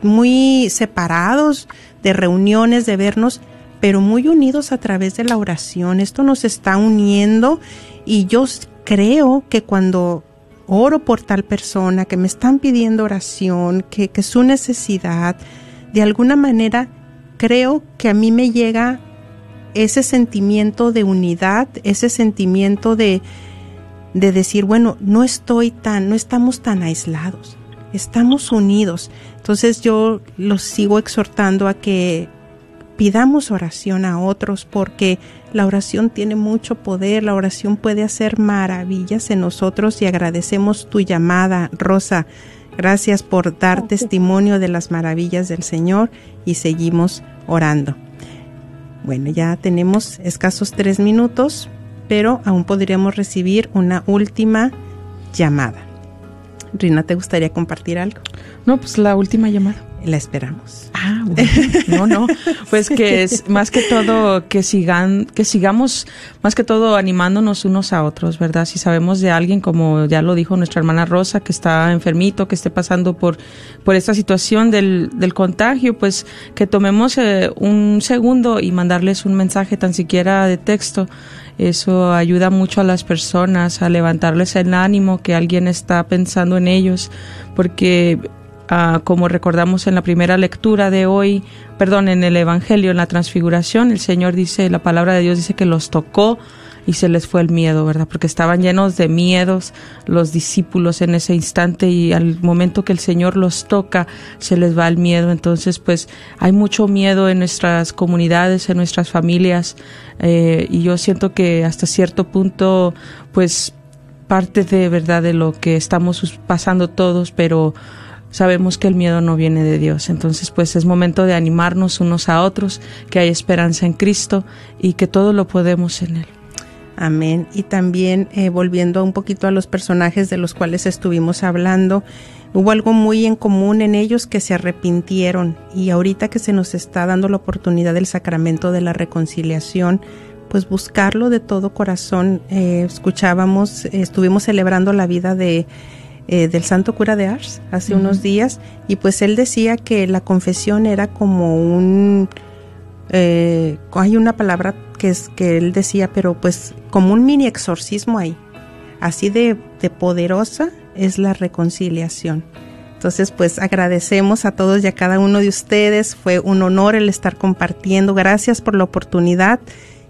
muy separados de reuniones, de vernos, pero muy unidos a través de la oración. Esto nos está uniendo y yo creo que cuando oro por tal persona, que me están pidiendo oración, que, que su necesidad, de alguna manera creo que a mí me llega ese sentimiento de unidad, ese sentimiento de, de decir, bueno, no estoy tan, no estamos tan aislados, estamos unidos. Entonces yo los sigo exhortando a que pidamos oración a otros porque la oración tiene mucho poder, la oración puede hacer maravillas en nosotros y agradecemos tu llamada, Rosa. Gracias por dar testimonio de las maravillas del Señor y seguimos orando. Bueno, ya tenemos escasos tres minutos, pero aún podríamos recibir una última llamada. Rina, ¿te gustaría compartir algo? No, pues la última llamada. La esperamos. Ah, no, no, pues <laughs> que es más que todo que sigan, que sigamos más que todo animándonos unos a otros, ¿verdad? Si sabemos de alguien, como ya lo dijo nuestra hermana Rosa, que está enfermito, que esté pasando por, por esta situación del, del contagio, pues que tomemos eh, un segundo y mandarles un mensaje tan siquiera de texto. Eso ayuda mucho a las personas a levantarles el ánimo que alguien está pensando en ellos, porque Ah, como recordamos en la primera lectura de hoy, perdón, en el Evangelio, en la transfiguración, el Señor dice, la palabra de Dios dice que los tocó y se les fue el miedo, ¿verdad? Porque estaban llenos de miedos los discípulos en ese instante y al momento que el Señor los toca, se les va el miedo. Entonces, pues hay mucho miedo en nuestras comunidades, en nuestras familias eh, y yo siento que hasta cierto punto, pues parte de verdad de lo que estamos pasando todos, pero sabemos que el miedo no viene de Dios. Entonces, pues es momento de animarnos unos a otros, que hay esperanza en Cristo y que todo lo podemos en Él. Amén. Y también eh, volviendo un poquito a los personajes de los cuales estuvimos hablando, hubo algo muy en común en ellos que se arrepintieron y ahorita que se nos está dando la oportunidad del sacramento de la reconciliación, pues buscarlo de todo corazón. Eh, escuchábamos, estuvimos celebrando la vida de eh, del santo cura de Ars hace unos días y pues él decía que la confesión era como un eh, hay una palabra que es que él decía pero pues como un mini exorcismo ahí así de, de poderosa es la reconciliación entonces, pues agradecemos a todos y a cada uno de ustedes. Fue un honor el estar compartiendo. Gracias por la oportunidad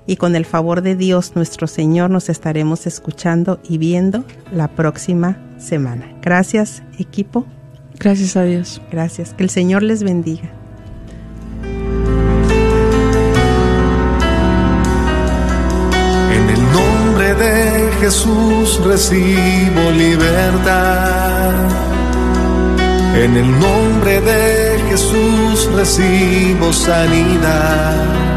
y con el favor de Dios nuestro Señor nos estaremos escuchando y viendo la próxima semana. Gracias, equipo. Gracias a Dios. Gracias. Que el Señor les bendiga. En el nombre de Jesús recibo libertad. En el nombre de Jesús recibo sanidad.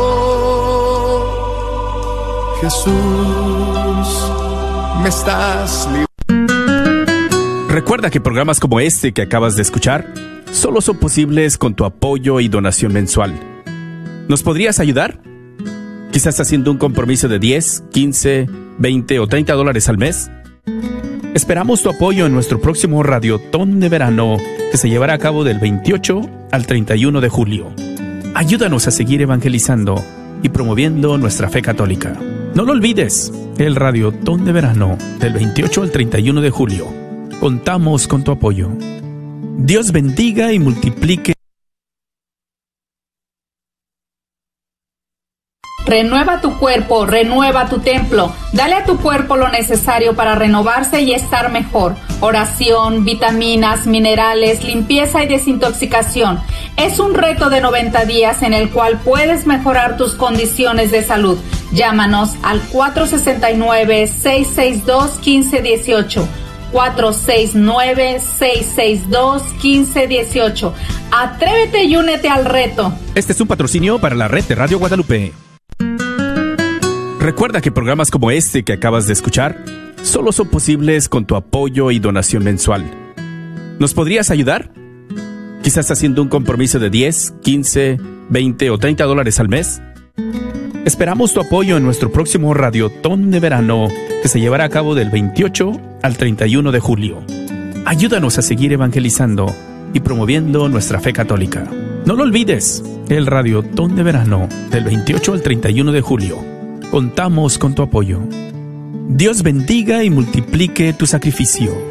Jesús, me estás Recuerda que programas como este que acabas de escuchar solo son posibles con tu apoyo y donación mensual. ¿Nos podrías ayudar? Quizás haciendo un compromiso de 10, 15, 20 o 30 dólares al mes. Esperamos tu apoyo en nuestro próximo Radiotón de Verano que se llevará a cabo del 28 al 31 de julio. Ayúdanos a seguir evangelizando y promoviendo nuestra fe católica. No lo olvides, el Radiotón de Verano del 28 al 31 de julio. Contamos con tu apoyo. Dios bendiga y multiplique. Renueva tu cuerpo, renueva tu templo. Dale a tu cuerpo lo necesario para renovarse y estar mejor. Oración, vitaminas, minerales, limpieza y desintoxicación. Es un reto de 90 días en el cual puedes mejorar tus condiciones de salud. Llámanos al 469-662-1518. 469-662-1518. Atrévete y únete al reto. Este es un patrocinio para la red de Radio Guadalupe. Recuerda que programas como este que acabas de escuchar solo son posibles con tu apoyo y donación mensual. ¿Nos podrías ayudar? Quizás haciendo un compromiso de 10, 15, 20 o 30 dólares al mes. Esperamos tu apoyo en nuestro próximo Radiotón de Verano que se llevará a cabo del 28 al 31 de julio. Ayúdanos a seguir evangelizando y promoviendo nuestra fe católica. No lo olvides, el Radiotón de Verano del 28 al 31 de julio. Contamos con tu apoyo. Dios bendiga y multiplique tu sacrificio.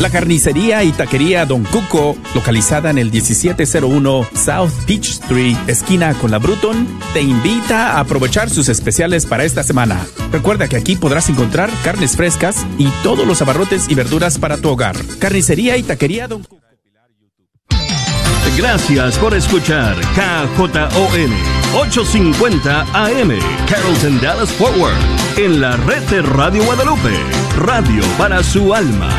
La carnicería y taquería Don Cuco, localizada en el 1701 South Peach Street, esquina con la Bruton, te invita a aprovechar sus especiales para esta semana. Recuerda que aquí podrás encontrar carnes frescas y todos los abarrotes y verduras para tu hogar. Carnicería y taquería Don Cuco. Gracias por escuchar KJON 850 AM Carrollton Dallas Forward en la red de Radio Guadalupe, radio para su alma.